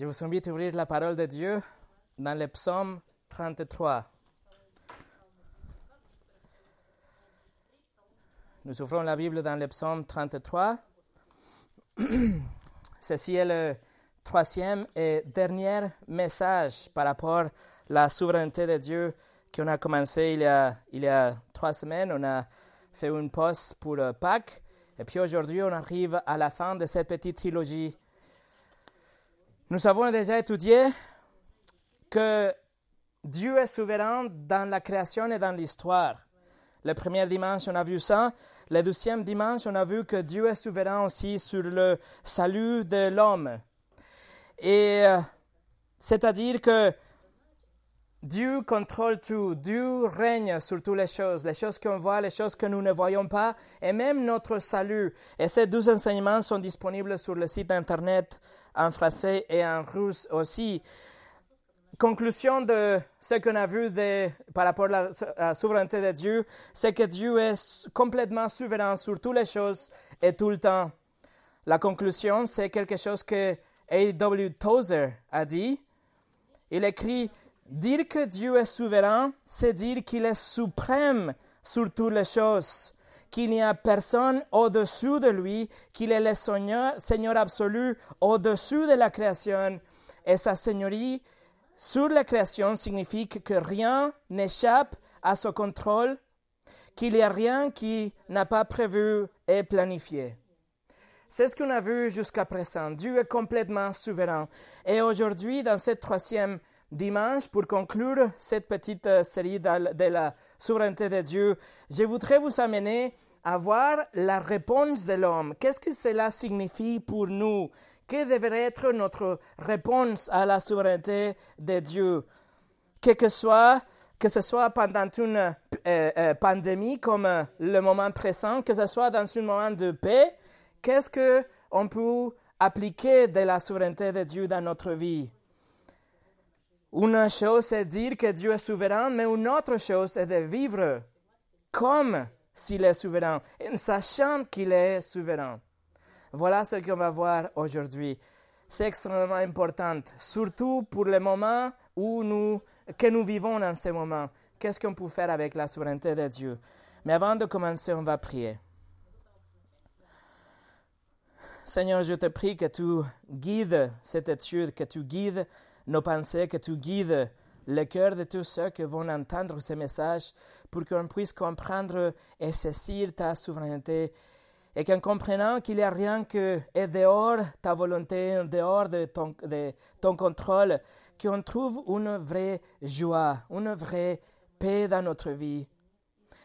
Je vous invite à ouvrir la parole de Dieu dans le psaume 33. Nous ouvrons la Bible dans le psaume 33. Ceci est le troisième et dernier message par rapport à la souveraineté de Dieu qu'on a commencé il y a, il y a trois semaines. On a fait une pause pour Pâques. Et puis aujourd'hui, on arrive à la fin de cette petite trilogie. Nous avons déjà étudié que Dieu est souverain dans la création et dans l'histoire. Le premier dimanche, on a vu ça. Le deuxième dimanche, on a vu que Dieu est souverain aussi sur le salut de l'homme. Et euh, c'est-à-dire que Dieu contrôle tout, Dieu règne sur toutes les choses, les choses qu'on voit, les choses que nous ne voyons pas, et même notre salut. Et ces deux enseignements sont disponibles sur le site internet en français et en russe aussi. Conclusion de ce qu'on a vu par rapport à la souveraineté de Dieu, c'est que Dieu est complètement souverain sur toutes les choses et tout le temps. La conclusion, c'est quelque chose que A.W. Tozer a dit. Il écrit Dire que Dieu est souverain, c'est dire qu'il est suprême sur toutes les choses, qu'il n'y a personne au-dessus de lui, qu'il est le Seigneur, Seigneur absolu au-dessus de la création, et sa Seigneurie sur la création signifie que rien n'échappe à son contrôle, qu'il n'y a rien qui n'a pas prévu et planifié. C'est ce qu'on a vu jusqu'à présent. Dieu est complètement souverain. Et aujourd'hui, dans cette troisième dimanche, pour conclure cette petite euh, série de la souveraineté de Dieu, je voudrais vous amener à voir la réponse de l'homme. Qu'est-ce que cela signifie pour nous? Quelle devrait être notre réponse à la souveraineté de Dieu? Que, que, soit, que ce soit pendant une euh, euh, pandémie comme le moment présent, que ce soit dans un moment de paix, qu'est-ce qu'on peut appliquer de la souveraineté de Dieu dans notre vie? Une chose est dire que Dieu est souverain, mais une autre chose est de vivre comme s'il est souverain, en sachant qu'il est souverain. Voilà ce qu'on va voir aujourd'hui. C'est extrêmement important, surtout pour le moment où nous, que nous vivons en ce moment. Qu'est-ce qu'on peut faire avec la souveraineté de Dieu? Mais avant de commencer, on va prier. Seigneur, je te prie que tu guides cette étude, que tu guides nos pensées, que tu guides le cœur de tous ceux qui vont entendre ce message pour qu'on puisse comprendre et saisir ta souveraineté et qu'en comprenant qu'il n'y a rien que est dehors ta volonté, dehors de ton, de ton contrôle, qu'on trouve une vraie joie, une vraie paix dans notre vie.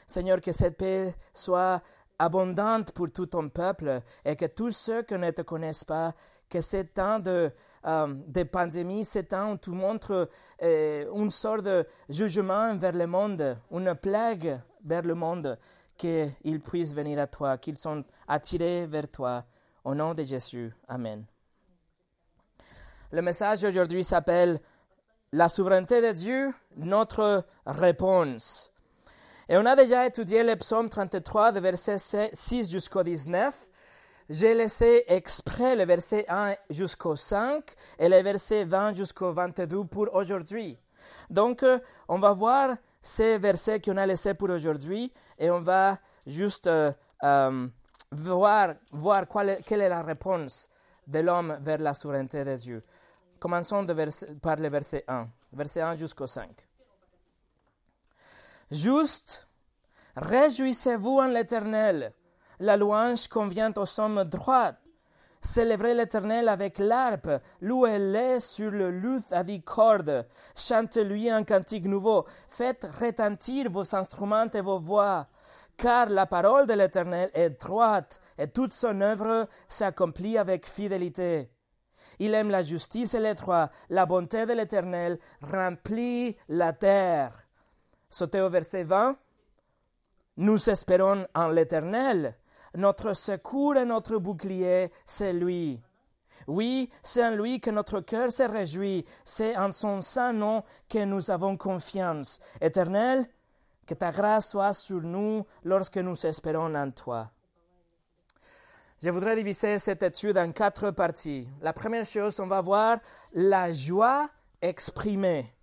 Seigneur, que cette paix soit abondante pour tout ton peuple et que tous ceux qui ne te connaissent pas, que ce temps de, euh, de pandémie, c'est temps où tu montres euh, une sorte de jugement vers le monde, une plague vers le monde, qu'ils puissent venir à toi, qu'ils sont attirés vers toi. Au nom de Jésus. Amen. Le message aujourd'hui s'appelle La souveraineté de Dieu, notre réponse. Et on a déjà étudié le psaume 33, de verset 6 jusqu'au 19. J'ai laissé exprès le verset 1 jusqu'au 5 et le verset 20 jusqu'au 22 pour aujourd'hui. Donc, euh, on va voir ces versets qu'on a laissés pour aujourd'hui et on va juste euh, euh, voir, voir quelle est la réponse de l'homme vers la souveraineté de Dieu. Commençons par le verset 1, verset 1 jusqu'au 5. Juste, réjouissez-vous en l'Éternel la louange convient aux hommes droits. Célébrez l'Éternel avec l'harpe, louez-le sur le luth à dix cordes, chantez-lui un cantique nouveau, faites retentir vos instruments et vos voix, car la parole de l'Éternel est droite, et toute son œuvre s'accomplit avec fidélité. Il aime la justice et les la bonté de l'Éternel remplit la terre. Sautez au verset 20. Nous espérons en l'Éternel. Notre secours et notre bouclier, c'est lui. Oui, c'est en lui que notre cœur se réjouit, c'est en son saint nom que nous avons confiance. Éternel, que ta grâce soit sur nous lorsque nous espérons en toi. Je voudrais diviser cette étude en quatre parties. La première chose, on va voir la joie exprimée.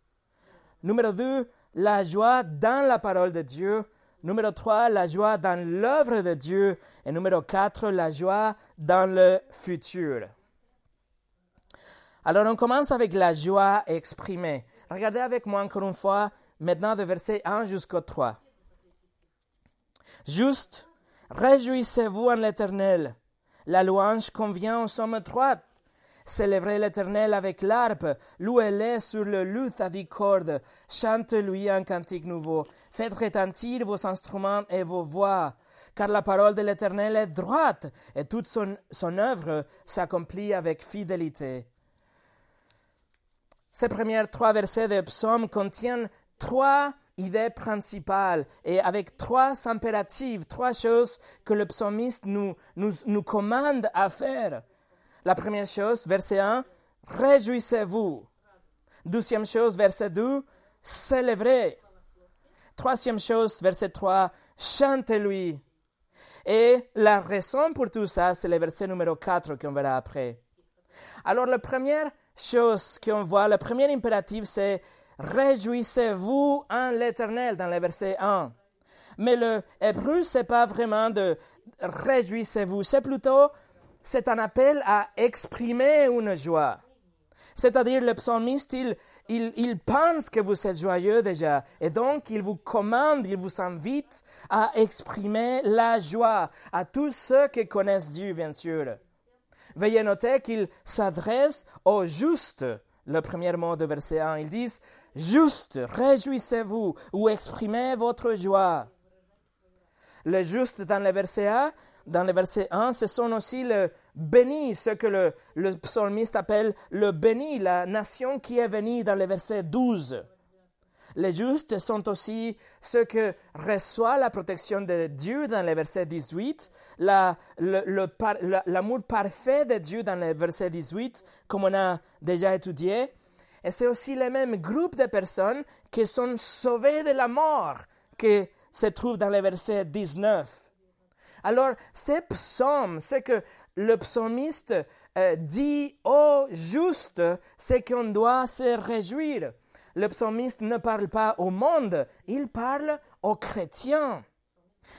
Numéro deux, la joie dans la parole de Dieu. Numéro trois, la joie dans l'œuvre de Dieu. Et numéro quatre, la joie dans le futur. Alors on commence avec la joie exprimée. Regardez avec moi encore une fois, maintenant de verset 1 jusqu'au 3. Juste, réjouissez-vous en l'Éternel. La louange convient aux sommes droites. Célébrez l'Éternel avec l'arpe, louez-le sur le luth à dix cordes, chantez-lui un cantique nouveau, faites retentir vos instruments et vos voix, car la parole de l'Éternel est droite, et toute son, œuvre s'accomplit avec fidélité. Ces premiers trois versets de psaume contiennent trois idées principales et avec trois impératifs, trois choses que le psalmiste nous, nous, nous commande à faire. La première chose, verset 1, réjouissez-vous. Deuxième chose, verset 2, célébrez. Troisième chose, verset 3, chantez-lui. Et la raison pour tout ça, c'est le verset numéro 4 qu'on verra après. Alors, la première chose qu'on voit, le premier impératif, c'est Réjouissez-vous en l'Éternel dans le verset 1. Mais le hébreu, c'est pas vraiment de réjouissez-vous, c'est plutôt c'est un appel à exprimer une joie. C'est-à-dire le psalmiste, il, il, pense que vous êtes joyeux déjà, et donc il vous commande, il vous invite à exprimer la joie à tous ceux qui connaissent Dieu, bien sûr. Veuillez noter qu'il s'adresse aux justes. Le premier mot de verset 1, ils disent Juste, réjouissez-vous ou exprimez votre joie. Le juste dans le verset 1, dans le verset 1, ce sont aussi le béni, ce que le, psalmiste appelle le béni, la nation qui est venue dans le verset 12. Les justes sont aussi ceux qui reçoivent la protection de Dieu dans le verset 18, l'amour parfait de Dieu dans le verset 18, comme on a déjà étudié, et c'est aussi le même groupe de personnes qui sont sauvées de la mort qui se trouve dans le verset 19. Alors, ces psaumes, c'est que le psalmiste euh, dit au juste, c'est qu'on doit se réjouir. Le psalmiste ne parle pas au monde, il parle aux chrétiens.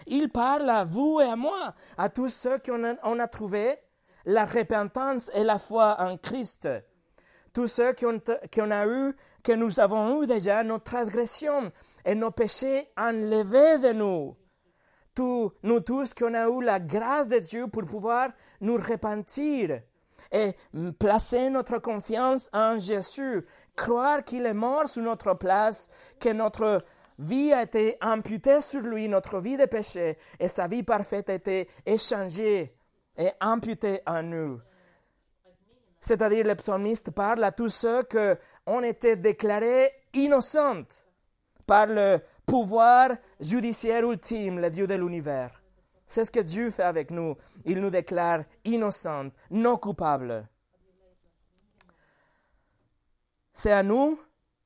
Il parle à vous et à moi, à tous ceux qu'on a, on a trouvé la repentance et la foi en Christ tous ceux qui ont, a eu, que nous avons eu déjà nos transgressions et nos péchés enlevés de nous. Nous tous qui avons eu la grâce de Dieu pour pouvoir nous repentir et placer notre confiance en Jésus, croire qu'il est mort sur notre place, que notre vie a été amputée sur lui, notre vie de péché, et sa vie parfaite a été échangée et amputée en nous. C'est-à-dire, le psalmiste parle à tous ceux qui ont été déclarés innocents par le pouvoir judiciaire ultime, le Dieu de l'univers. C'est ce que Dieu fait avec nous. Il nous déclare innocents, non coupables. C'est à nous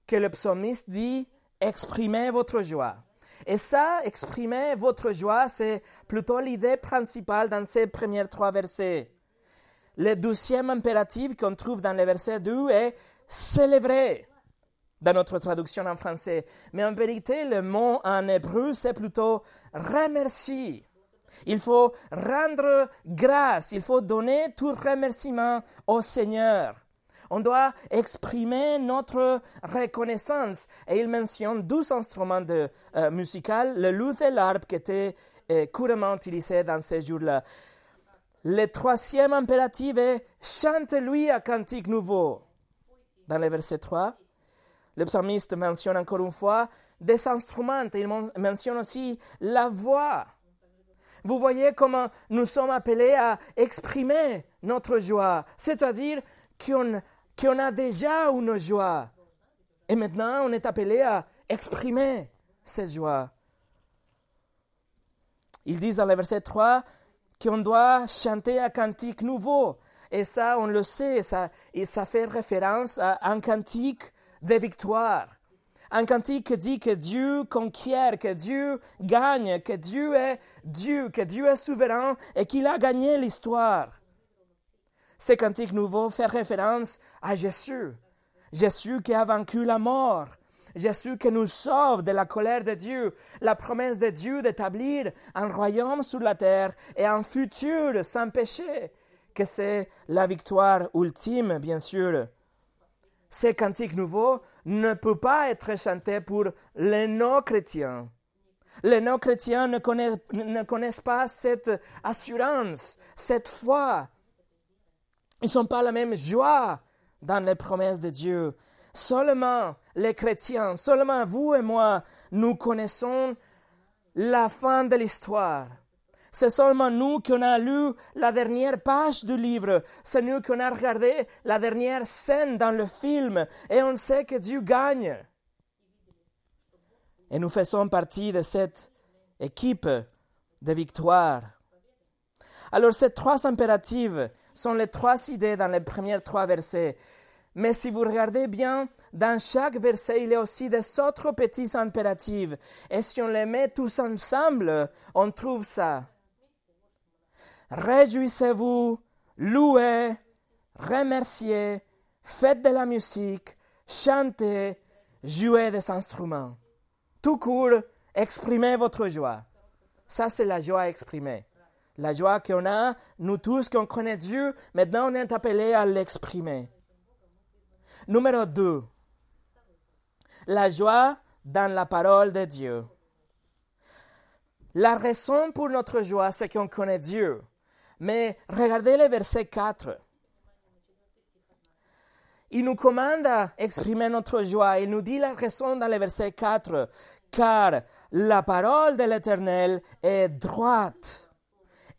que le psalmiste dit exprimez votre joie. Et ça, exprimer votre joie, c'est plutôt l'idée principale dans ces premiers trois versets. Le deuxième impératif qu'on trouve dans le verset 2 est célébrer dans notre traduction en français. Mais en vérité, le mot en hébreu, c'est plutôt remercier. Il faut rendre grâce, il faut donner tout remerciement au Seigneur. On doit exprimer notre reconnaissance. Et il mentionne deux instruments de, euh, musicaux, le luth et l'arbre qui étaient euh, couramment utilisés dans ces jours-là. Le troisième impératif est chante-lui un cantique nouveau. Dans le verset 3, le psalmiste mentionne encore une fois des instruments. Il mentionne aussi la voix. Vous voyez comment nous sommes appelés à exprimer notre joie, c'est-à-dire qu'on a déjà une joie. Et maintenant, on est appelé à exprimer cette joie. Ils disent dans le verset 3, qu'on doit chanter un cantique nouveau. Et ça, on le sait, ça, et ça fait référence à un cantique de victoire, un cantique dit que Dieu conquiert, que Dieu gagne, que Dieu est Dieu, que Dieu est souverain et qu'il a gagné l'histoire. Ce cantique nouveau fait référence à Jésus. Jésus qui a vaincu la mort. Jésus qui nous sauve de la colère de Dieu, la promesse de Dieu d'établir un royaume sur la terre et un futur sans péché, que c'est la victoire ultime, bien sûr. Ce cantique nouveau ne peut pas être chanté pour les non-chrétiens. Les non-chrétiens ne connaissent, pas cette assurance, cette foi. Ils n'ont pas la même joie dans les promesses de Dieu. Seulement les chrétiens, seulement vous et moi, nous connaissons la fin de l'histoire. C'est seulement nous qui avons lu la dernière page du livre. C'est nous qui avons regardé la dernière scène dans le film et on sait que Dieu gagne. Et nous faisons partie de cette équipe de victoire. Alors ces trois impératifs sont les trois idées dans les premiers trois versets. Mais si vous regardez bien, dans chaque verset, il y a aussi des autres petits impératifs. Et si on les met tous ensemble, on trouve ça. Réjouissez-vous, louez, remerciez, faites de la musique, chantez, jouez des instruments. Tout court, exprimez votre joie. Ça, c'est la joie exprimée. La joie qu'on a, nous tous, qu'on connaît Dieu, maintenant on est appelé à l'exprimer. Numéro 2. La joie dans la parole de Dieu. La raison pour notre joie, c'est qu'on connaît Dieu. Mais regardez le verset 4. Il nous commande à exprimer notre joie. Il nous dit la raison dans le verset 4. Car la parole de l'Éternel est droite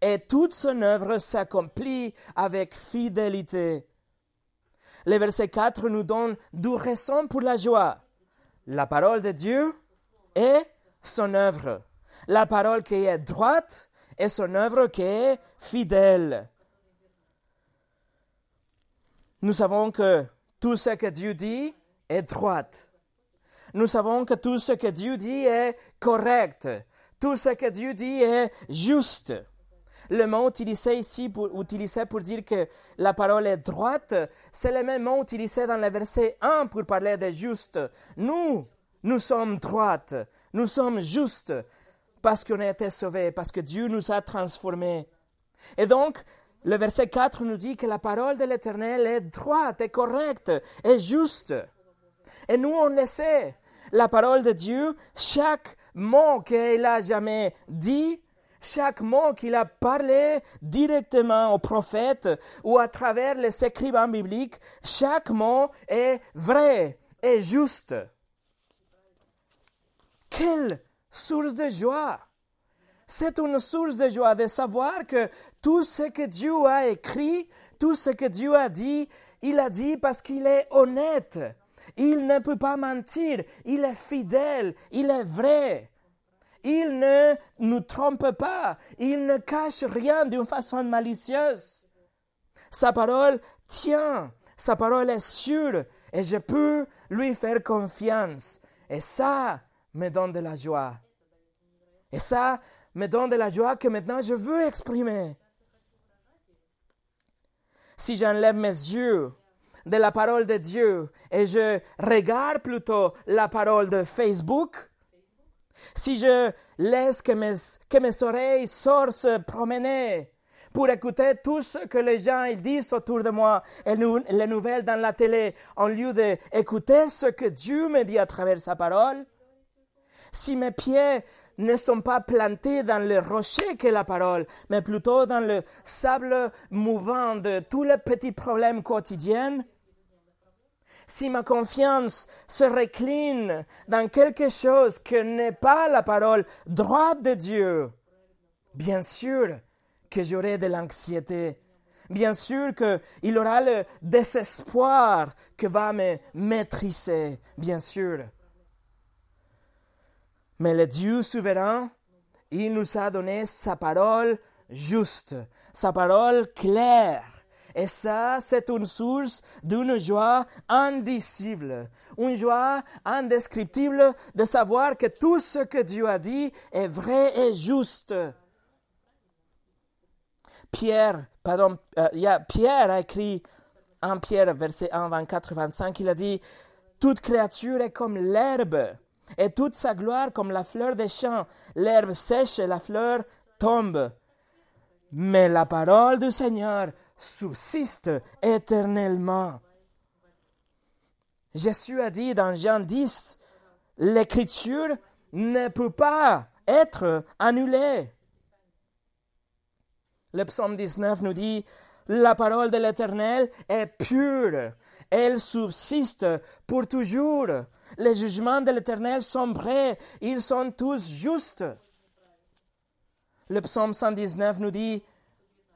et toute son œuvre s'accomplit avec fidélité. Le verset 4 nous donne deux raisons pour la joie. La parole de Dieu et son œuvre. La parole qui est droite et son œuvre qui est fidèle. Nous savons que tout ce que Dieu dit est droit. Nous savons que tout ce que Dieu dit est correct. Tout ce que Dieu dit est juste. Le mot utilisé ici pour, utilisé pour dire que la parole est droite, c'est le même mot utilisé dans le verset 1 pour parler de juste. Nous, nous sommes droites, nous sommes justes, parce qu'on a été sauvés, parce que Dieu nous a transformés. Et donc, le verset 4 nous dit que la parole de l'Éternel est droite, est correcte, est juste. Et nous, on le sait. La parole de Dieu, chaque mot qu'il a jamais dit, chaque mot qu'il a parlé directement au prophète ou à travers les écrivains bibliques, chaque mot est vrai et juste. Quelle source de joie. C'est une source de joie de savoir que tout ce que Dieu a écrit, tout ce que Dieu a dit, il a dit parce qu'il est honnête. Il ne peut pas mentir. Il est fidèle. Il est vrai. Il ne nous trompe pas. Il ne cache rien d'une façon malicieuse. Sa parole tient. Sa parole est sûre. Et je peux lui faire confiance. Et ça me donne de la joie. Et ça me donne de la joie que maintenant je veux exprimer. Si j'enlève mes yeux de la parole de Dieu et je regarde plutôt la parole de Facebook, si je laisse que mes, que mes oreilles sortent se promener pour écouter tout ce que les gens ils disent autour de moi et les nouvelles dans la télé, en lieu d'écouter ce que Dieu me dit à travers sa parole, si mes pieds ne sont pas plantés dans le rocher qu'est la parole, mais plutôt dans le sable mouvant de tous les petits problèmes quotidiens, si ma confiance se recline dans quelque chose que n'est pas la parole droite de Dieu, bien sûr que j'aurai de l'anxiété. Bien sûr qu'il aura le désespoir que va me maîtriser, bien sûr. Mais le Dieu souverain, il nous a donné sa parole juste, sa parole claire. Et ça, c'est une source d'une joie indicible, une joie indescriptible de savoir que tout ce que Dieu a dit est vrai et juste. Pierre, pardon, euh, Pierre a écrit en Pierre, verset 1, 24, 25, il a dit, toute créature est comme l'herbe, et toute sa gloire comme la fleur des champs. L'herbe sèche et la fleur tombe. Mais la parole du Seigneur subsiste éternellement. Jésus a dit dans Jean 10, l'écriture ne peut pas être annulée. Le psaume 19 nous dit, la parole de l'Éternel est pure, elle subsiste pour toujours. Les jugements de l'Éternel sont vrais, ils sont tous justes. Le psaume 119 nous dit,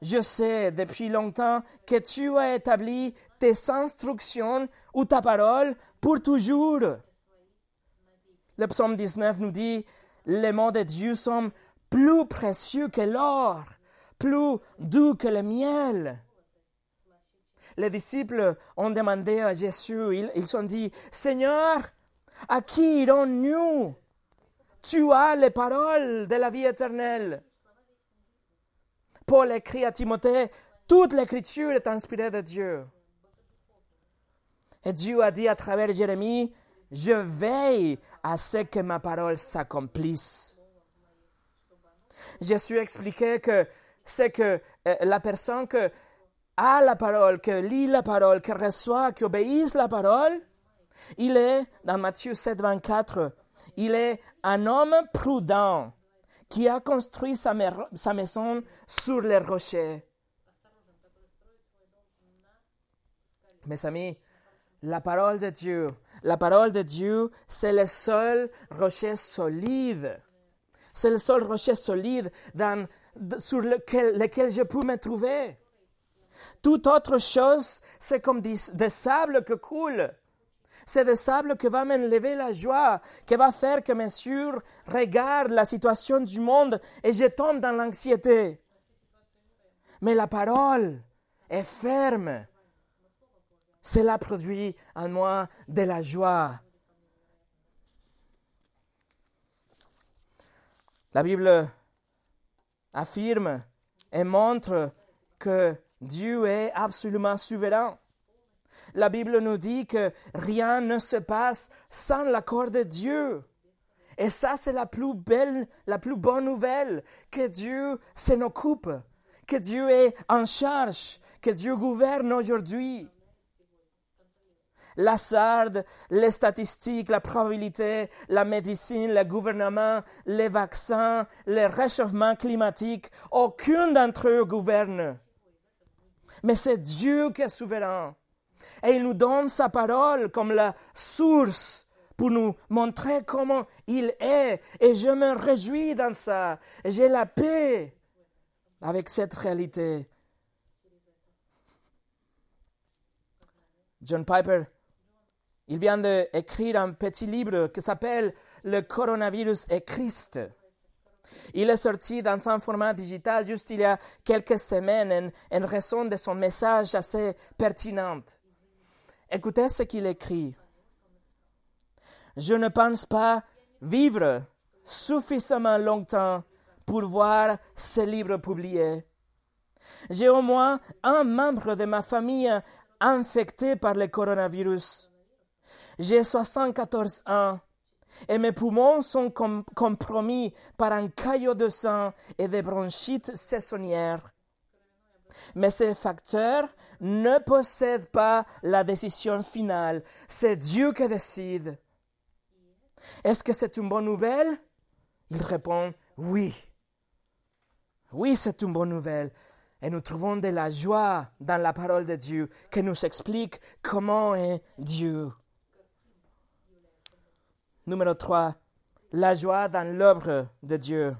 Je sais depuis longtemps que tu as établi tes instructions ou ta parole pour toujours. Le psaume 19 nous dit, Les mots de Dieu sont plus précieux que l'or, plus doux que le miel. Les disciples ont demandé à Jésus, ils, ils ont dit, Seigneur, à qui irons-nous? Tu as les paroles de la vie éternelle. Paul écrit à Timothée, toute l'écriture est inspirée de Dieu. Et Dieu a dit à travers Jérémie, je veille à ce que ma parole s'accomplisse. Jésus expliquait que c'est que euh, la personne que a la parole, que lit la parole, qui reçoit, qui obéisse la parole, il est, dans Matthieu 7, 24, il est un homme prudent qui a construit sa, maison sur les rochers. Mes amis, la parole de Dieu, la parole de Dieu, c'est le seul rocher solide. C'est le seul rocher solide sur lequel, lequel je peux me trouver. Toute autre chose, c'est comme des, des sables que coulent. C'est des sables qui va m'enlever la joie, qui va faire que mes yeux regardent la situation du monde et je tombe dans l'anxiété. Mais la parole est ferme. Cela produit en moi de la joie. La Bible affirme et montre que Dieu est absolument souverain. La Bible nous dit que rien ne se passe sans l'accord de Dieu. Et ça, c'est la plus belle, la plus bonne nouvelle, que Dieu s'en occupe, que Dieu est en charge, que Dieu gouverne aujourd'hui. La sarde, les statistiques, la probabilité, la médecine, le gouvernement, les vaccins, le réchauffement climatique, aucun d'entre eux gouverne. Mais c'est Dieu qui est souverain. Et il nous donne sa parole comme la source pour nous montrer comment il est. Et je me réjouis dans ça. J'ai la paix avec cette réalité. John Piper, il vient d'écrire un petit livre qui s'appelle Le coronavirus et Christ. Il est sorti dans un format digital juste il y a quelques semaines en raison de son message assez pertinent. Écoutez ce qu'il écrit. Je ne pense pas vivre suffisamment longtemps pour voir ce livre publié. J'ai au moins un membre de ma famille infecté par le coronavirus. J'ai 74 ans et mes poumons sont compromis par un caillot de sang et des bronchites saisonnières. Mais ces facteurs ne possèdent pas la décision finale. C'est Dieu qui décide. Est-ce que c'est une bonne nouvelle? Il répond oui. Oui, c'est une bonne nouvelle. Et nous trouvons de la joie dans la parole de Dieu qui nous explique comment est Dieu. Numéro 3. La joie dans l'œuvre de Dieu.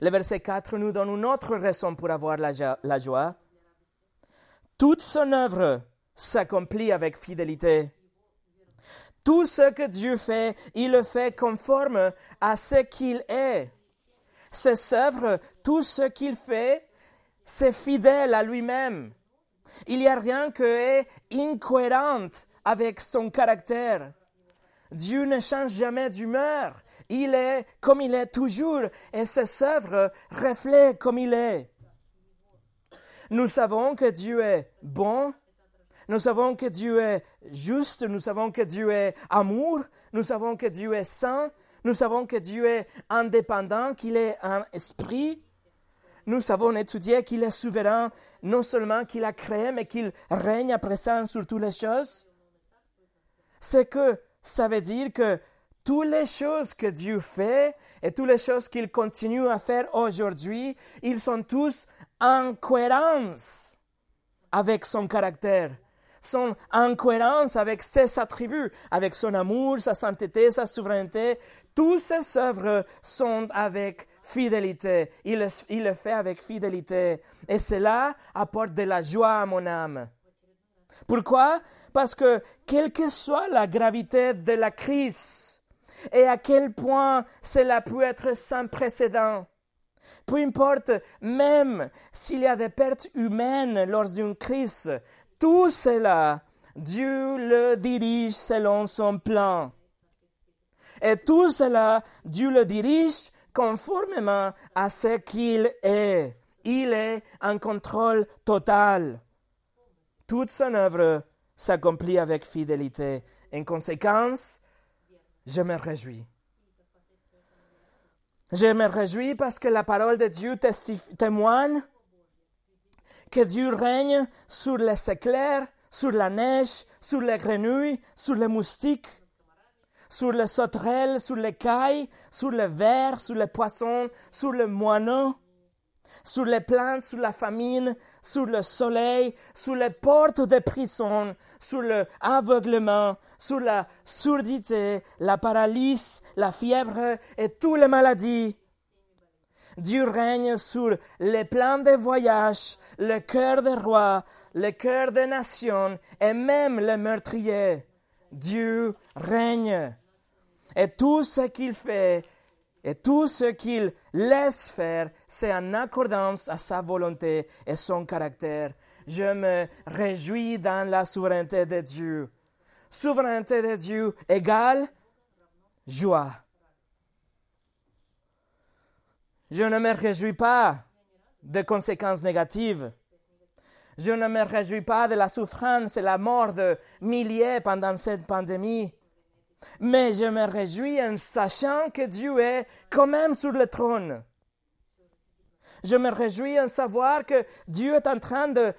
Le verset 4 nous donne une autre raison pour avoir la, joie. Toute son œuvre s'accomplit avec fidélité. Tout ce que Dieu fait, il le fait conforme à ce qu'il est. Ses œuvres, tout ce qu'il fait, c'est fidèle à lui-même. Il n'y a rien qui est incohérent avec son caractère. Dieu ne change jamais d'humeur. Il est comme il est toujours et ses œuvres reflètent comme il est. Nous savons que Dieu est bon, nous savons que Dieu est juste, nous savons que Dieu est amour, nous savons que Dieu est saint, nous savons que Dieu est indépendant, qu'il est un esprit. Nous savons étudier qu'il est souverain, non seulement qu'il a créé, mais qu'il règne à présent sur toutes les choses. C'est que ça veut dire que toutes les choses que Dieu fait et toutes les choses qu'il continue à faire aujourd'hui, ils sont tous en cohérence avec son caractère, sont en cohérence avec ses attributs, avec son amour, sa sainteté, sa souveraineté. Toutes ses œuvres sont avec fidélité. Il, il le fait avec fidélité. Et cela apporte de la joie à mon âme. Pourquoi? Parce que quelle que soit la gravité de la crise et à quel point cela peut être sans précédent, peu importe, même s'il y a des pertes humaines lors d'une crise, tout cela, Dieu le dirige selon son plan. Et tout cela, Dieu le dirige conformément à ce qu'il est. Il est en contrôle total. Toute son œuvre s'accomplit avec fidélité. En conséquence, je me réjouis. Je me réjouis parce que la parole de Dieu témoigne que Dieu règne sur les éclairs, sur la neige, sur les grenouilles, sur les moustiques, sur les sauterelles, sur les cailles, sur les vers, sur les poissons, sur les moineaux, sur les plantes, sur la famine, sur le soleil, sur les portes des prisons, sur l'aveuglement, sur la surdité, la paralysie, la fièvre et toutes les maladies. Dieu règne sur les plans de voyage, le cœur des rois, le cœur des nations et même les meurtriers. Dieu règne. Et tout ce qu'il fait et tout ce qu'il laisse faire, c'est en accordance à sa volonté et son caractère. Je me réjouis dans la souveraineté de Dieu. Souveraineté de Dieu égale joie. Je ne me réjouis pas des conséquences négatives. Je ne me réjouis pas de la souffrance et la mort de milliers pendant cette pandémie. Mais je me réjouis en sachant que Dieu est quand même sur le trône. Je me réjouis en savoir que Dieu est en train de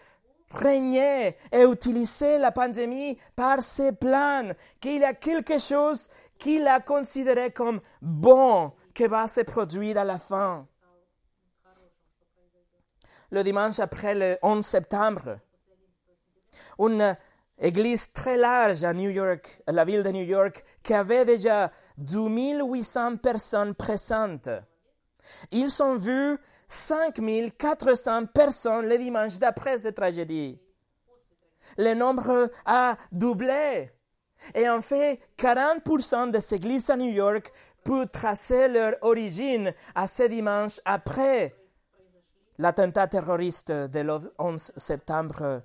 régner et utiliser la pandémie par ses plans, qu'il y a quelque chose qu'il a considéré comme bon qui va se produire à la fin. Le dimanche après le 11 septembre, une église très large à New York, la ville de New York, qui avait déjà 12 800 personnes présentes. Ils ont vu 5 400 personnes le dimanche d'après cette tragédie. Le nombre a doublé. Et en fait, 40% des églises à New York peuvent tracer leur origine à ce dimanche après l'attentat terroriste de 11 septembre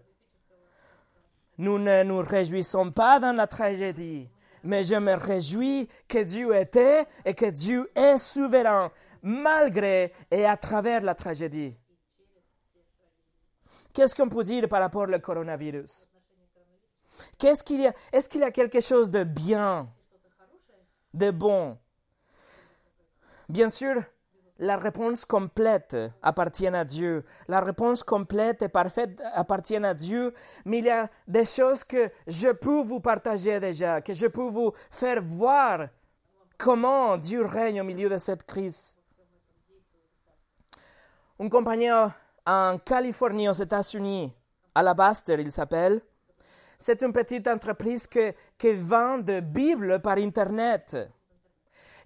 nous ne nous réjouissons pas dans la tragédie, mais je me réjouis que Dieu était et que Dieu est souverain malgré et à travers la tragédie. Qu'est-ce qu'on peut dire par rapport au coronavirus? Qu'est-ce qu'il y a Est-ce qu'il y a quelque chose de bien, de bon? Bien sûr, la réponse complète appartient à Dieu. La réponse complète et parfaite appartient à Dieu, mais il y a des choses que je peux vous partager déjà, que je peux vous faire voir comment Dieu règne au milieu de cette crise. Un compagnon en Californie, aux États-Unis, Alabaster, il s'appelle, c'est une petite entreprise qui vend des Bibles par Internet.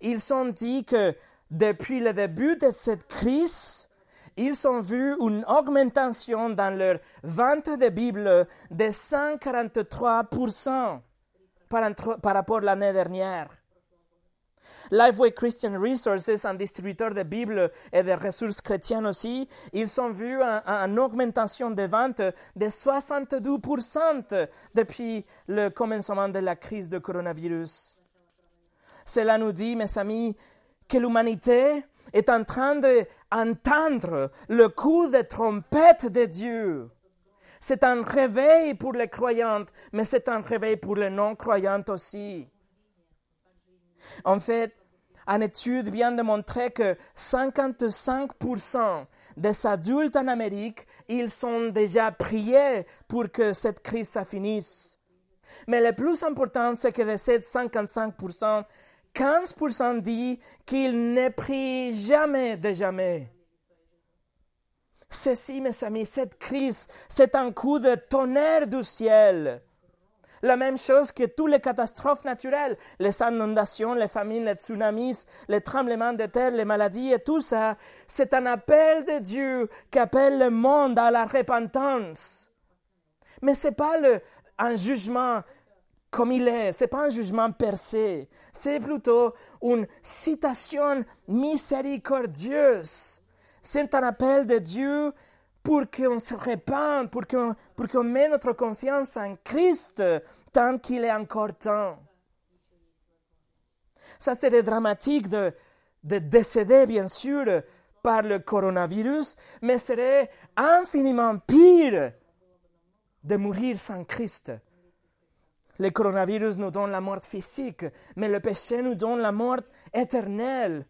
Ils ont dit que depuis le début de cette crise, ils ont vu une augmentation dans leur vente de Bibles de 143% par, rapport à l'année dernière. Lifeway Christian Resources, un distributeur de Bibles et de ressources chrétiennes aussi, ils ont vu une augmentation des ventes de 72% depuis le commencement de la crise de coronavirus. Cela nous dit, mes amis, que l'humanité est en train d'entendre le coup de trompette de Dieu. C'est un réveil pour les croyantes, mais c'est un réveil pour les non-croyantes aussi. En fait, une étude vient de montrer que 55% des adultes en Amérique, ils sont déjà priés pour que cette crise se finisse. Mais le plus important, c'est que de ces 55%, 15% dit qu'ils ne prient jamais de jamais. Ceci, mes amis, cette crise, c'est un coup de tonnerre du ciel. La même chose que toutes les catastrophes naturelles, les inondations, les famines, les tsunamis, les tremblements de terre, les maladies et tout ça, c'est un appel de Dieu qui appelle le monde à la repentance. Mais ce n'est pas un jugement comme il est, ce n'est pas un jugement percé, c'est plutôt une citation miséricordieuse. C'est un appel de Dieu pour qu'on se répande, pour qu'on, pour mette notre confiance en Christ tant qu'il est encore temps. Ça serait dramatique de, de décéder, bien sûr, par le coronavirus, mais serait infiniment pire de mourir sans Christ. Le coronavirus nous donne la mort physique, mais le péché nous donne la mort éternelle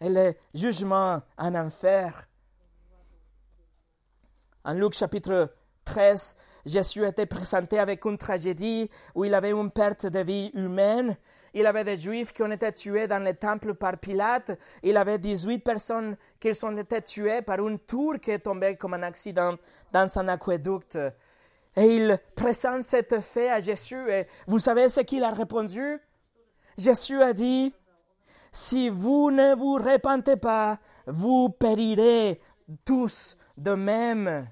et le jugement en enfer. En Luc chapitre 13, Jésus était présenté avec une tragédie où il avait une perte de vie humaine. Il avait des Juifs qui ont été tués dans le temple par Pilate. Il avait 18 personnes qui ont été tuées par une tour qui est tombée comme un accident dans un aqueduc. Et il présente cet fait à Jésus. Et vous savez ce qu'il a répondu? Jésus a dit, si vous ne vous repentez pas, vous périrez tous de même.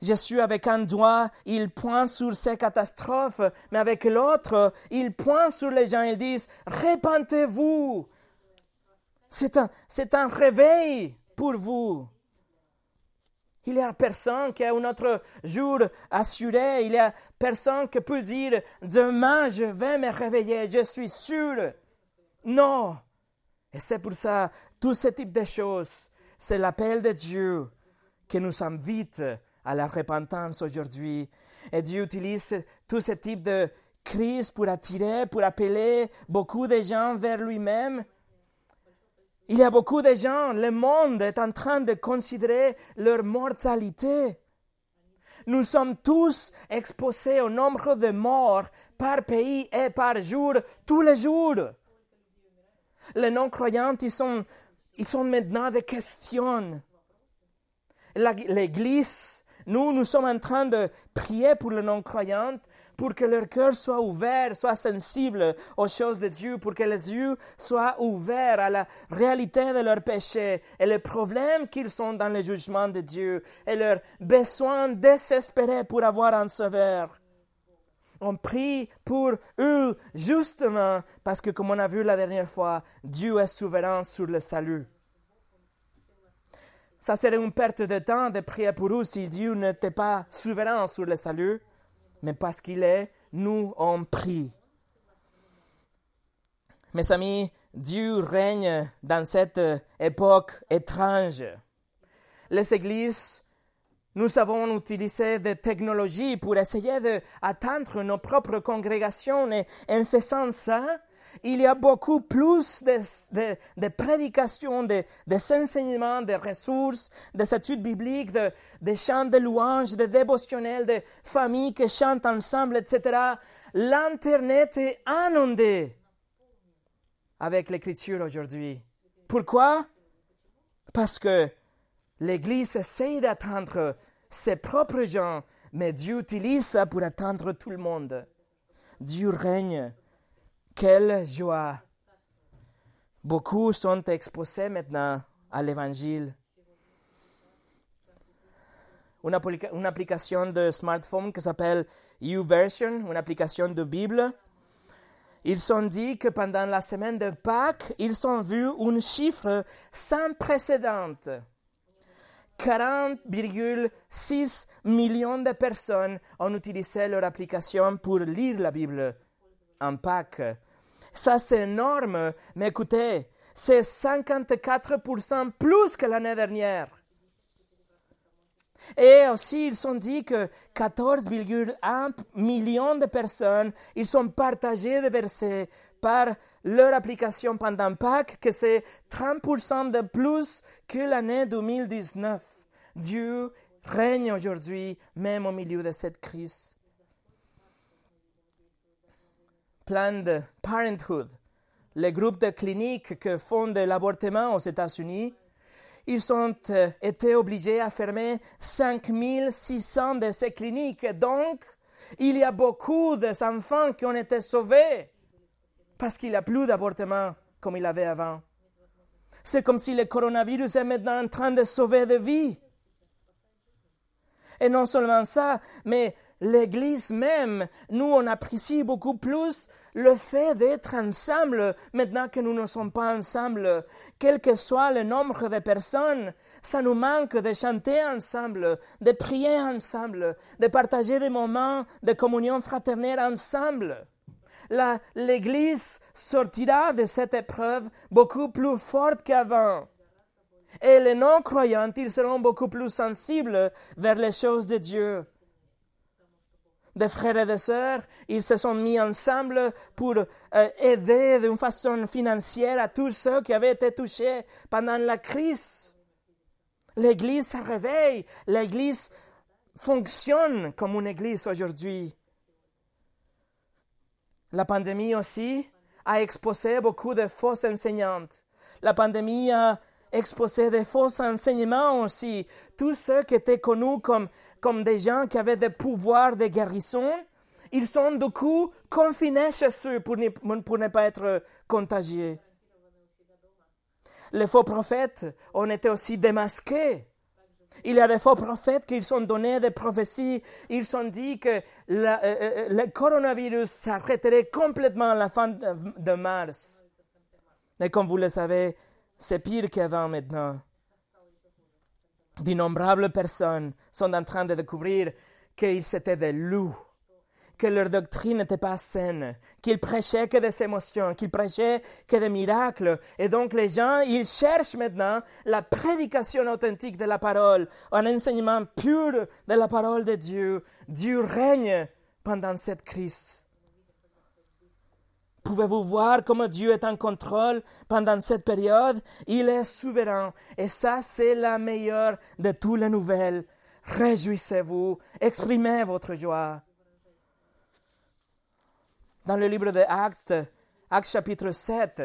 Jésus, avec un doigt, il pointe sur ces catastrophes, mais avec l'autre, il pointe sur les gens, il dit, repentez-vous. C'est un, c'est un réveil pour vous. Il y a personne qui a un autre jour assuré. Il y a personne qui peut dire demain je vais me réveiller, je suis sûr. Non. Et c'est pour ça, tout ce type de choses, c'est l'appel de Dieu qui nous invite à la repentance aujourd'hui. Et Dieu utilise tout ce type de crise pour attirer, pour appeler beaucoup de gens vers lui-même. Il y a beaucoup de gens, le monde est en train de considérer leur mortalité. Nous sommes tous exposés au nombre de morts par pays et par jour, tous les jours. Les non-croyants, ils sont, ils sont maintenant des questions. L'Église, nous, nous sommes en train de prier pour les non-croyants, pour que leur cœur soit ouvert, soit sensible aux choses de Dieu, pour que les yeux soient ouverts à la réalité de leurs péchés et les problèmes qu'ils sont dans le jugement de Dieu et leurs besoins désespérés pour avoir un sauveur. On prie pour eux justement parce que, comme on a vu la dernière fois, Dieu est souverain sur le salut. Ça serait une perte de temps de prier pour eux si Dieu n'était pas souverain sur le salut, mais parce qu'il est, nous on prie. Mes amis, Dieu règne dans cette époque étrange. Les églises, nous avons utilisé des technologies pour essayer d'atteindre nos propres congrégations et en faisant ça, il y a beaucoup plus de, de, prédications, de, enseignements, de ressources, des études bibliques, de, de chants de louanges, de dévotionnels, de familles qui chantent ensemble, etc. L'Internet est inondé avec l'écriture aujourd'hui. Pourquoi? Parce que l'Église essaie d'atteindre ses propres gens, mais Dieu utilise ça pour atteindre tout le monde. Dieu règne quelle joie! Beaucoup sont exposés maintenant à l'Évangile. Une, application de smartphone qui s'appelle YouVersion, une application de Bible. Ils ont dit que pendant la semaine de Pâques, ils ont vu un chiffre sans précédent. 40,6 millions de personnes ont utilisé leur application pour lire la Bible en Pâques. Ça, c'est énorme, mais écoutez, c'est 54% plus que l'année dernière. Et aussi, ils ont dit que 14,1 millions de personnes, ils sont partagés des versets par leur application pendant Pâques, que c'est 30% de plus que l'année 2019. Dieu règne aujourd'hui, même au milieu de cette crise. Planned Parenthood, le groupe de cliniques que font de l'avortement aux États-Unis, ils ont euh, été obligés à fermer 5600 de ces cliniques. Donc, il y a beaucoup d'enfants qui ont été sauvés parce qu'il n'y a plus d'avortement comme il y avait avant. C'est comme si le coronavirus est maintenant en train de sauver des vies. Et non seulement ça, mais l'Église même, nous, on apprécie beaucoup plus le fait d'être ensemble maintenant que nous ne sommes pas ensemble. Quel que soit le nombre de personnes, ça nous manque de chanter ensemble, de prier ensemble, de partager des moments de communion fraternelle ensemble. L'Église sortira de cette épreuve beaucoup plus forte qu'avant. Et les non-croyants, ils seront beaucoup plus sensibles vers les choses de Dieu des frères et des sœurs, ils se sont mis ensemble pour euh, aider d'une façon financière à tous ceux qui avaient été touchés pendant la crise. L'Église se réveille, l'Église fonctionne comme une Église aujourd'hui. La pandémie aussi a exposé beaucoup de fausses enseignantes. La pandémie a exposé des faux enseignements aussi. Tous ceux qui étaient connus comme comme des gens qui avaient des pouvoirs de guérison, ils sont du coup confinés chez eux pour ne, pas être contagiés. Les faux prophètes ont été aussi démasqués. Il y a des faux prophètes qui ont donné des prophéties. Ils ont dit que euh, euh, le coronavirus s'arrêterait complètement à la fin de mars. Et comme vous le savez, c'est pire qu'avant maintenant d'innombrables personnes sont en train de découvrir qu'ils étaient des loups, que leur doctrine n'était pas saine, qu'ils prêchaient que des émotions, qu'ils prêchaient que des miracles. Et donc les gens, ils cherchent maintenant la prédication authentique de la parole, un enseignement pur de la parole de Dieu. Dieu règne pendant cette crise. Pouvez-vous voir comment Dieu est en contrôle pendant cette période? Il est souverain. Et ça, c'est la meilleure de toutes les nouvelles. Réjouissez-vous, exprimez votre joie. Dans le livre de Actes, Actes chapitre 7,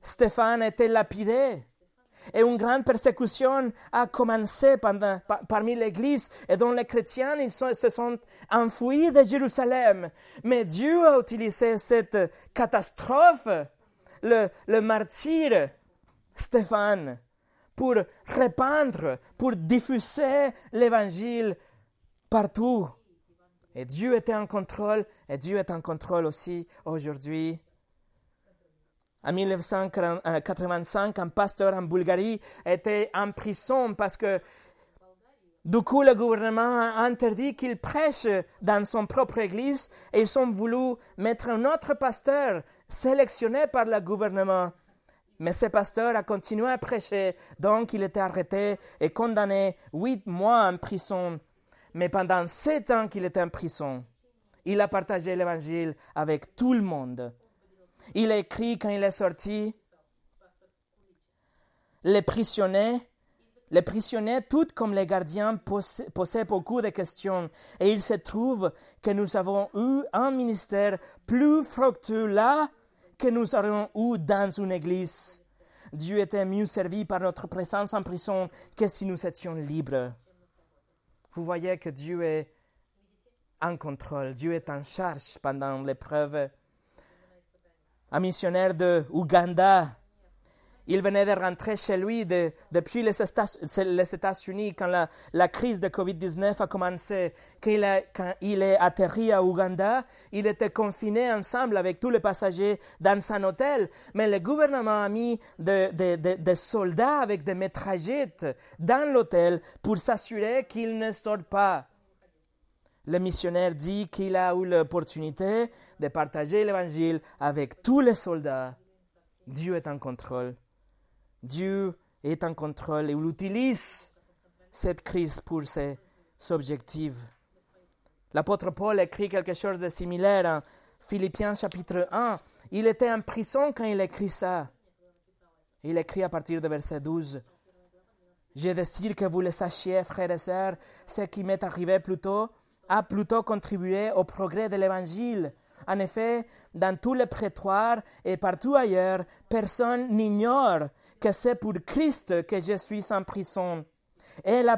Stéphane était lapidé et une grande persécution a commencé parmi l'Église et dont les chrétiens ils se sont enfouis de Jérusalem. Mais Dieu a utilisé cette catastrophe, le, le martyr Stéphane, pour répandre, pour diffuser l'Évangile partout. Et Dieu était en contrôle, et Dieu est en contrôle aussi aujourd'hui. En 1985, un pasteur en Bulgarie était en prison parce que du coup, le gouvernement a interdit qu'il prêche dans son propre église et ils ont voulu mettre un autre pasteur sélectionné par le gouvernement. Mais ce pasteur a continué à prêcher, donc il était arrêté et condamné huit mois en prison. Mais pendant sept ans qu'il était en prison, il a partagé l'évangile avec tout le monde. Il a écrit quand il est sorti, les prisonniers, les prisonniers, tout comme les gardiens, posaient beaucoup de questions. Et il se trouve que nous avons eu un ministère plus fructueux là que nous aurions eu dans une église. Dieu était mieux servi par notre présence en prison que si nous étions libres. Vous voyez que Dieu est en contrôle, Dieu est en charge pendant l'épreuve un missionnaire de Ouganda. il venait de rentrer chez lui depuis les États-Unis quand la, crise de Covid-19 a commencé. Quand il, est atterri à Ouganda, il était confiné ensemble avec tous les passagers dans son hôtel. Mais le gouvernement a mis des soldats avec des métragettes dans l'hôtel pour s'assurer qu'il ne sortent pas. Le missionnaire dit qu'il a eu l'opportunité de partager l'évangile avec tous les soldats. Dieu est en contrôle. Dieu est en contrôle et il utilise cette crise pour ses objectifs. L'apôtre Paul écrit quelque chose de similaire en Philippiens chapitre 1. Il était en prison quand il écrit ça. Il écrit à partir de verset 12. Je désire que vous le sachiez, frères et sœurs, ce qui m'est arrivé plus tôt a plutôt contribué au progrès de l'Évangile. En effet, dans tous les prétoires et partout ailleurs, personne n'ignore que c'est pour Christ que je suis en prison. Et la,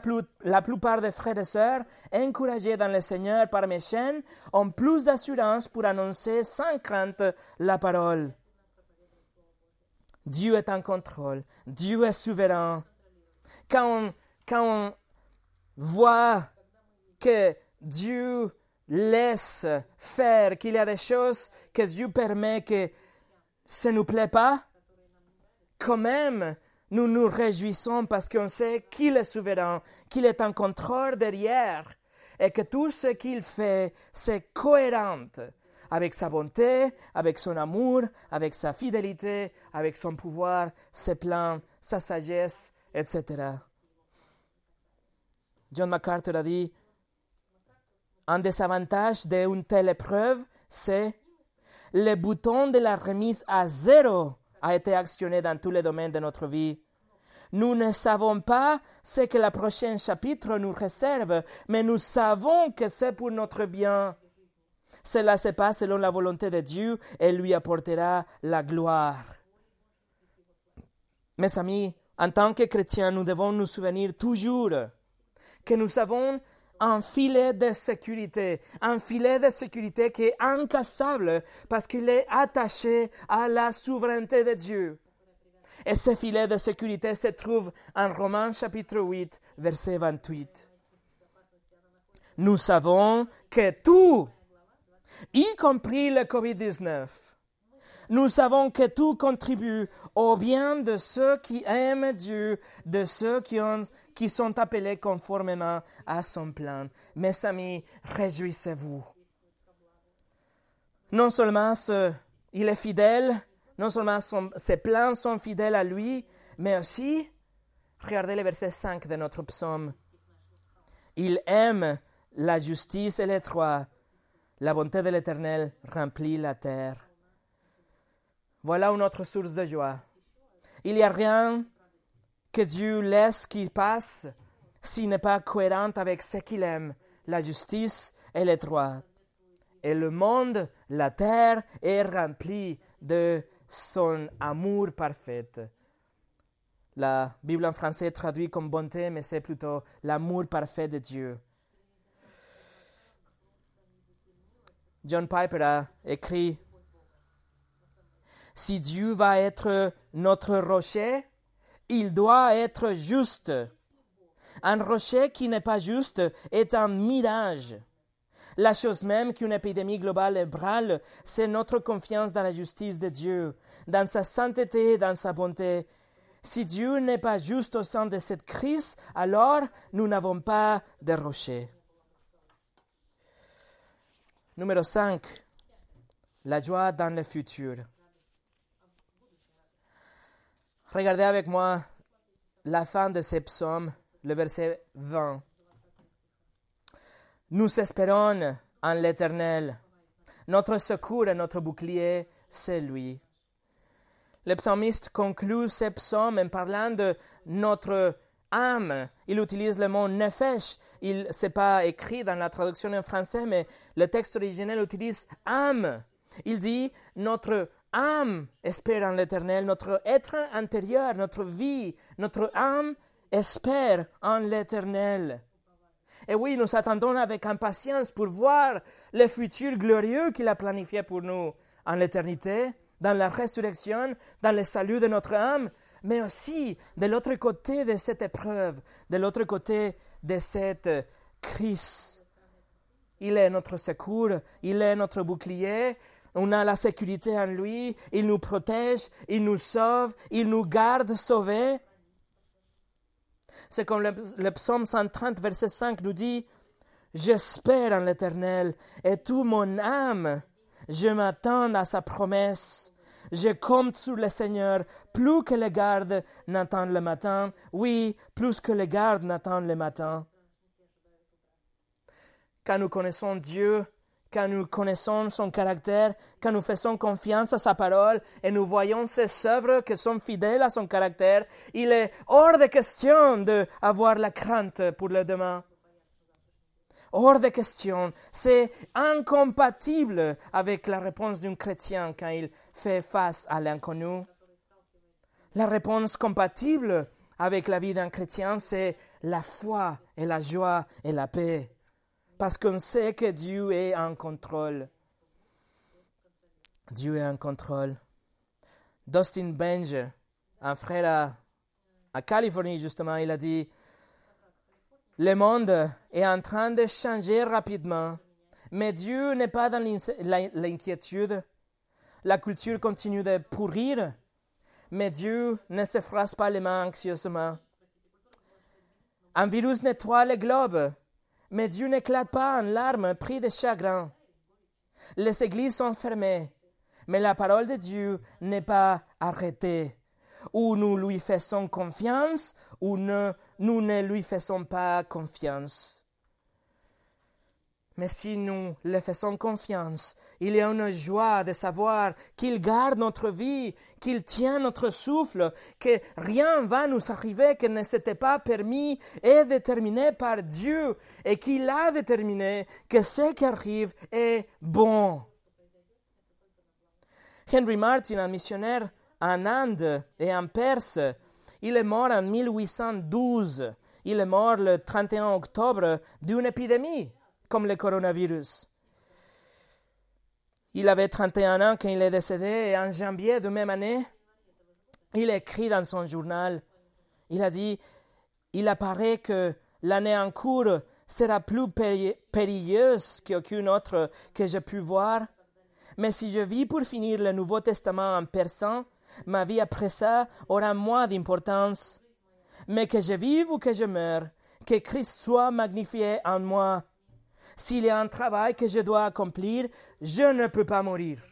plupart des frères et sœurs, encouragés dans le Seigneur par mes chaînes, ont plus d'assurance pour annoncer sans crainte la parole. Dieu est en contrôle, Dieu est souverain. Quand on voit que Dieu laisse faire, qu'il y a des choses que Dieu permet que ça ne nous plaît pas, quand même, nous nous réjouissons parce qu'on sait qu'il est souverain, qu'il est en contrôle derrière et que tout ce qu'il fait, c'est cohérent avec sa bonté, avec son amour, avec sa fidélité, avec son pouvoir, ses plans, sa sagesse, etc. John MacArthur a dit, un désavantage d'une telle épreuve, c'est le bouton de la remise à zéro a été actionné dans tous les domaines de notre vie. Nous ne savons pas ce que le prochain chapitre nous réserve, mais nous savons que c'est pour notre bien. Cela se passe selon la volonté de Dieu et lui apportera la gloire. Mes amis, en tant que chrétiens, nous devons nous souvenir toujours que nous avons un filet de sécurité, un filet de sécurité qui est incassable parce qu'il est attaché à la souveraineté de Dieu. Et ce filet de sécurité se trouve en Romains chapitre 8, verset 28. Nous savons que tout, y compris le COVID-19, nous savons que tout contribue au bien de ceux qui aiment Dieu, de ceux qui, ont, qui sont appelés conformément à son plan. Mes amis, réjouissez-vous. Non seulement il est fidèle, non seulement ses plans sont fidèles à lui, mais aussi, regardez le verset 5 de notre psaume. Il aime la justice et les droits. La bonté de l'Éternel remplit la terre. Voilà une autre source de joie. Il n'y a rien que Dieu laisse qui passe s'il n'est pas cohérent avec ce qu'il aime, la justice et les droits. Et le monde, la terre, est rempli de son amour parfait. La Bible en français traduit comme bonté, mais c'est plutôt l'amour parfait de Dieu. John Piper a écrit si Dieu va être notre rocher, il doit être juste. Un rocher qui n'est pas juste est un mirage. La chose même qu'une épidémie globale ébranle, c'est notre confiance dans la justice de Dieu, dans sa sainteté, dans sa bonté. Si Dieu n'est pas juste au sein de cette crise, alors nous n'avons pas de rocher. Numéro 5. La joie dans le futur. Regardez avec moi la fin de ce psaume, le verset 20. Nous espérons en l'Éternel. Notre secours et notre bouclier, c'est lui. Le psalmiste conclut ce psaume en parlant de notre âme. Il utilise le mot nefesh. Il n'est pas écrit dans la traduction en français, mais le texte originel utilise âme. Il dit notre âme espère en l'Éternel, notre être intérieur, notre vie, notre âme espère en l'Éternel. Et oui, nous attendons avec impatience pour voir le futur glorieux qu'il a planifié pour nous en l'éternité, dans la résurrection, dans le salut de notre âme. mais aussi de l'autre côté de cette épreuve, de l'autre côté de cette crise. Il est notre secours, il est notre bouclier, on a la sécurité en lui, il nous protège, il nous sauve, il nous garde sauvés. C'est comme le, le, psaume 130, verset 5 nous dit J'espère en l'Éternel, et tout mon âme, je m'attends à sa promesse. Je compte sur le Seigneur plus que les gardes n'attendent le matin. Oui, plus que les gardes n'attendent le matin. Quand nous connaissons Dieu, quand nous connaissons son caractère, quand nous faisons confiance à sa parole et nous voyons ses œuvres qui sont fidèles à son caractère, il est hors de question d'avoir la crainte pour le demain. Hors de question. C'est incompatible avec la réponse d'un chrétien quand il fait face à l'inconnu. La réponse compatible avec la vie d'un chrétien, c'est la foi et la joie et la paix parce qu'on sait que Dieu est en contrôle. Dieu est en contrôle. Dustin Benge, un frère à, Californie justement, il a dit, le monde est en train de changer rapidement, mais Dieu n'est pas dans l'inquiétude. La culture continue de pourrir, mais Dieu ne se frappe pas les mains anxieusement. Un virus nettoie le globe, mais Dieu n'éclate pas en larmes pris de chagrin. Les églises sont fermées, mais la parole de Dieu n'est pas arrêtée. Ou nous lui faisons confiance, ou nous ne lui faisons pas confiance. Mais si nous le faisons confiance, il y a une joie de savoir qu'il garde notre vie, qu'il tient notre souffle, que rien va nous arriver qui ne s'était pas permis et déterminé par Dieu, et qu'il a déterminé que ce qui arrive est bon. Henry Martin, un missionnaire en Inde et en Perse, il est mort en 1812. Il est mort le 31 octobre d'une épidémie comme le coronavirus. Il avait 31 ans quand il est décédé et en janvier de même année, il écrit dans son journal, il a dit, il apparaît que l'année en cours sera plus périlleuse qu'aucune autre que j'ai pu voir, mais si je vis pour finir le Nouveau Testament en persan, ma vie après ça aura moins d'importance. Mais que je vive ou que je meure, que Christ soit magnifié en moi. S'il y a un travail que je dois accomplir, je ne peux pas mourir.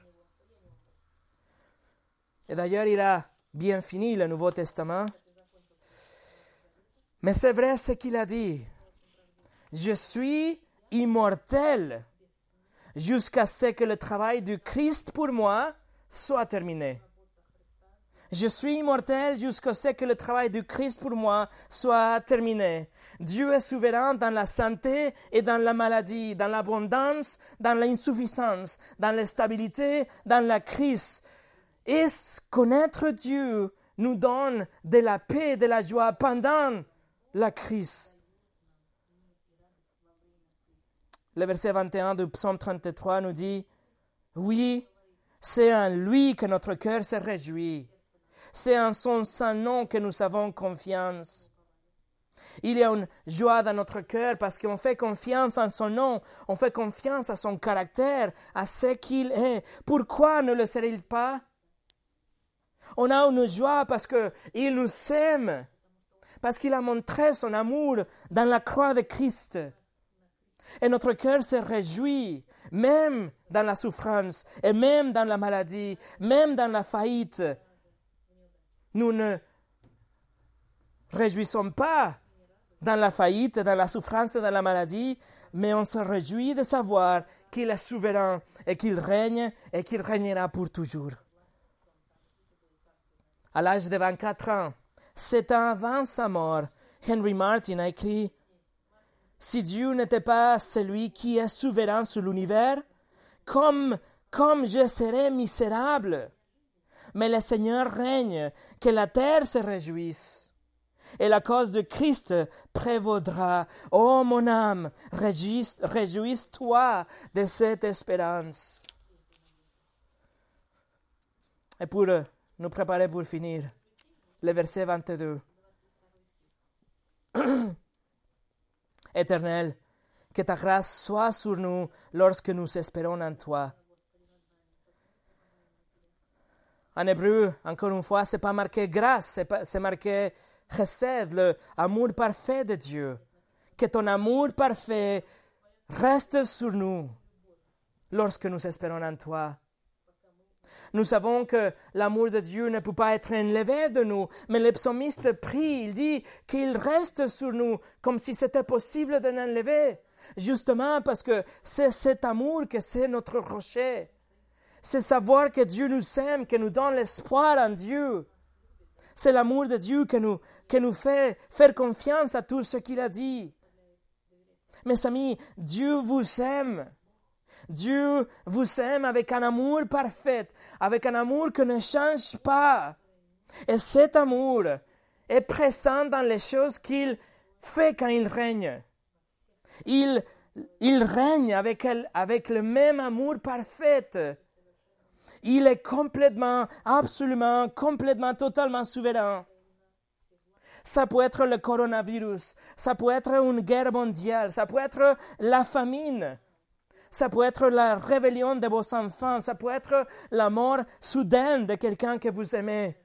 Et d'ailleurs, il a bien fini le Nouveau Testament. Mais c'est vrai ce qu'il a dit. Je suis immortel jusqu'à ce que le travail du Christ pour moi soit terminé. Je suis immortel jusqu'à ce que le travail du Christ pour moi soit terminé. Dieu est souverain dans la santé et dans la maladie, dans l'abondance, dans l'insuffisance, dans la stabilité, dans la crise. Et connaître Dieu nous donne de la paix et de la joie pendant la crise. Le verset 21 du psaume 33 nous dit, Oui, c'est en lui que notre cœur se réjouit. C'est en son saint nom que nous avons confiance. Il y a une joie dans notre cœur parce qu'on fait confiance en son nom, on fait confiance à son caractère, à ce qu'il est. Pourquoi ne le serait-il pas? On a une joie parce qu'il nous aime, parce qu'il a montré son amour dans la croix de Christ. Et notre cœur se réjouit, même dans la souffrance, et même dans la maladie, même dans la faillite, nous ne réjouissons pas dans la faillite, dans la souffrance, dans la maladie, mais on se réjouit de savoir qu'il est souverain et qu'il règne et qu'il régnera pour toujours. À l'âge de 24 ans, sept ans avant sa mort, Henry Martin a écrit Si Dieu n'était pas celui qui est souverain sur l'univers, comme, comme je serais misérable mais le Seigneur règne, que la terre se réjouisse. Et la cause de Christ prévaudra. Ô mon âme, réjouisse-toi de cette espérance. Et pour nous préparer pour finir, le verset 22. Éternel, que ta grâce soit sur nous lorsque nous espérons en toi. En hébreu, encore une fois, c'est pas marqué grâce, c'est marqué chesed, le amour parfait de Dieu. Que ton amour parfait reste sur nous lorsque nous espérons en toi. Nous savons que l'amour de Dieu ne peut pas être enlevé de nous, mais le psalmiste prie, il dit qu'il reste sur nous comme si c'était possible de l'enlever, justement parce que c'est cet amour que c'est notre rocher. C'est savoir que Dieu nous aime, que nous donne l'espoir en Dieu. C'est l'amour de Dieu qui nous, qui nous fait faire confiance à tout ce qu'il a dit. Mes amis, Dieu vous aime. Dieu vous aime avec un amour parfait, avec un amour qui ne change pas. Et cet amour est présent dans les choses qu'il fait quand il règne. Il, il règne avec, avec le même amour parfait. Il est complètement, absolument, complètement, totalement souverain. Ça peut être le coronavirus, ça peut être une guerre mondiale, ça peut être la famine, ça peut être la rébellion de vos enfants, ça peut être la mort soudaine de quelqu'un que vous aimez.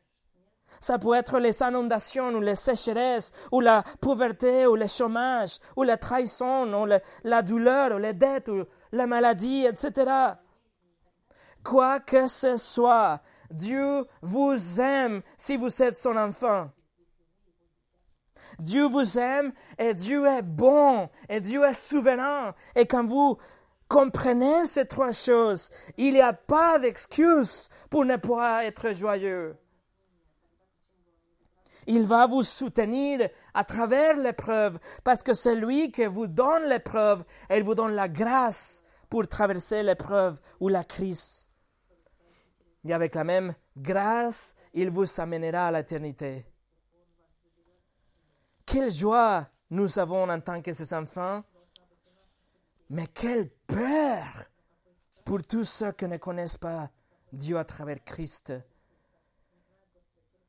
Ça peut être les inondations ou les sécheresses, ou la pauvreté, ou le chômage, ou la trahison, ou la douleur, ou les dettes, ou la maladie, etc. Quoi que ce soit, Dieu vous aime si vous êtes son enfant. Dieu vous aime et Dieu est bon et Dieu est souverain. Et quand vous comprenez ces trois choses, il n'y a pas d'excuse pour ne pas être joyeux. Il va vous soutenir à travers l'épreuve parce que c'est lui qui vous donne l'épreuve et il vous donne la grâce pour traverser l'épreuve ou la crise. Et avec la même grâce, il vous amènera à l'éternité. Quelle joie nous avons en tant que ses enfants mais quelle peur pour tous ceux qui ne connaissent pas Dieu à travers Christ.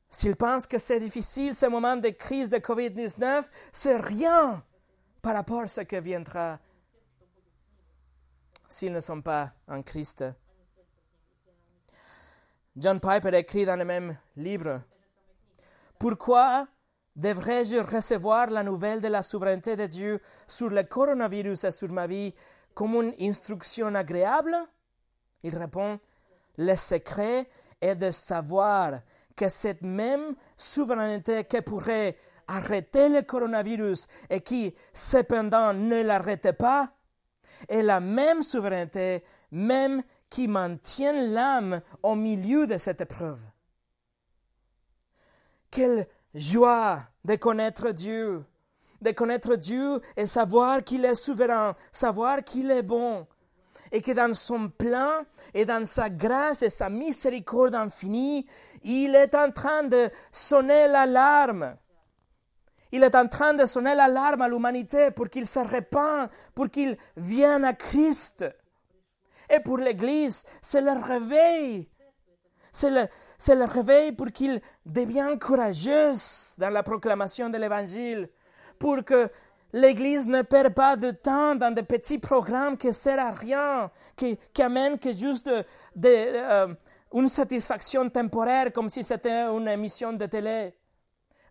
S'ils pensent que c'est difficile, ce moment de crise de COVID-19, c'est rien par rapport à ce qui viendra s'ils ne sont pas en Christ. John Piper écrit dans le même livre. Pourquoi Devrais-je recevoir la nouvelle de la souveraineté de Dieu sur le coronavirus et sur ma vie comme une instruction agréable? Il répond, le secret est de savoir que cette même souveraineté qui pourrait arrêter le coronavirus et qui cependant ne l'arrête pas, est la même souveraineté même qui maintient l'âme au milieu de cette épreuve. Quelle joie de connaître Dieu, de connaître Dieu et savoir qu'il est souverain, savoir qu'il est bon, et que dans son plan et dans sa grâce et sa miséricorde infinie, il est en train de sonner l'alarme. Il est en train de sonner l'alarme à l'humanité pour qu'il se répand, pour qu'il vienne à Christ. Et pour l'Église, c'est le réveil. C'est le, c'est le réveil pour qu'il devienne courageux dans la proclamation de l'Évangile, pour que l'Église ne perd pas de temps dans des petits programmes qui ne servent à rien, qui, qui amènent que juste euh, une satisfaction temporaire comme si c'était une émission de télé,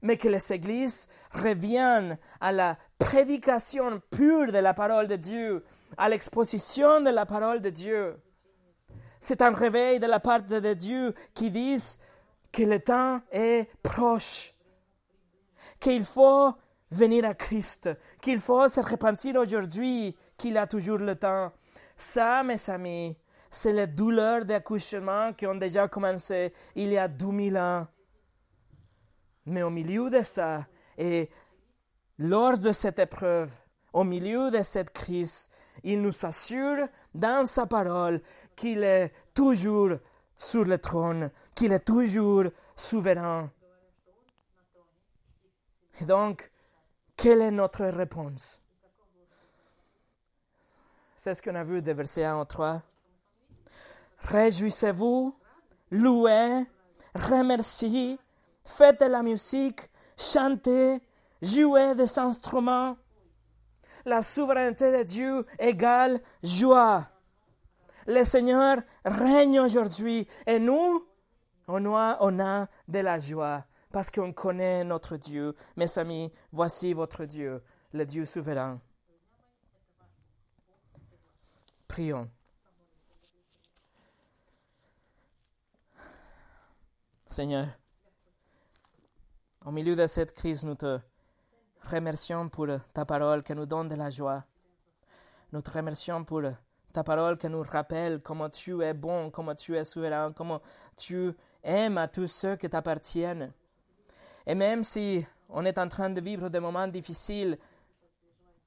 mais que les églises reviennent à la prédication pure de la parole de Dieu, à l'exposition de la parole de Dieu. C'est un réveil de la part de Dieu qui dit que le temps est proche, qu'il faut venir à Christ, qu'il faut se repentir aujourd'hui, qu'il a toujours le temps. Ça, mes amis, c'est les douleurs d'accouchement qui ont déjà commencé il y a 2000 ans. Mais au milieu de ça, et lors de cette épreuve, au milieu de cette crise, il nous assure dans sa parole qu'il est toujours sur le trône, qu'il est toujours souverain. Et donc, quelle est notre réponse? C'est ce qu'on a vu de verset 1 au 3. Réjouissez-vous, louez, remerciez faites de la musique, chantez, jouez des instruments. La souveraineté de Dieu égale joie. Le Seigneur règne aujourd'hui et nous, on a, on a de la joie parce qu'on connaît notre Dieu. Mes amis, voici votre Dieu, le Dieu souverain. Prions. Seigneur, au milieu de cette crise, nous te remercions pour ta parole qui nous donne de la joie. Nous te remercions pour ta parole qui nous rappelle comment tu es bon, comment tu es souverain, comment tu aimes à tous ceux qui t'appartiennent. Et même si on est en train de vivre des moments difficiles,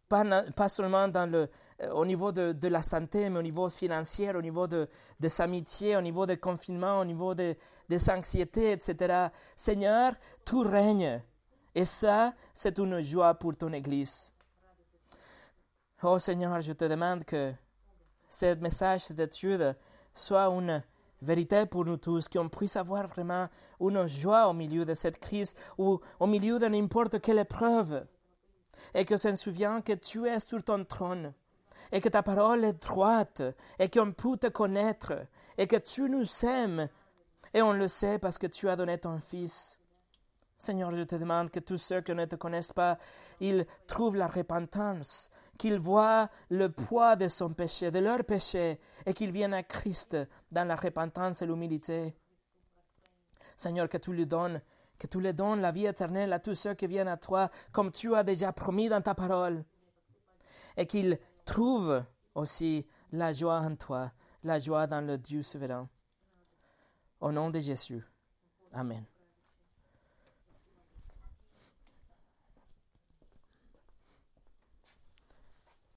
pas, seulement euh, au niveau de, la santé, mais au niveau financier, au niveau de, des amitiés, au niveau des confinements, au niveau des anxiétés, etc. Seigneur, tout règne. Et ça, c'est une joie pour ton Église. Oh Seigneur, je te demande que ce message, cette étude, soit une vérité pour nous tous, qu'on puisse avoir vraiment une joie au milieu de cette crise ou au milieu de n'importe quelle épreuve. Et que se souvienne que tu es sur ton trône et que ta parole est droite et qu'on peut te connaître et que tu nous aimes et on le sait parce que tu as donné ton Fils. Seigneur, je te demande que tous ceux qui ne te connaissent pas, ils trouvent la repentance, qu'ils voient le poids de son péché, de leur péché, et qu'ils viennent à Christ dans la repentance et l'humilité. Seigneur, que tu lui donnes, que tu lui donnes la vie éternelle à tous ceux qui viennent à toi, comme tu as déjà promis dans ta parole, et qu'ils trouvent aussi la joie en toi, la joie dans le Dieu souverain. Au nom de Jésus. Amen.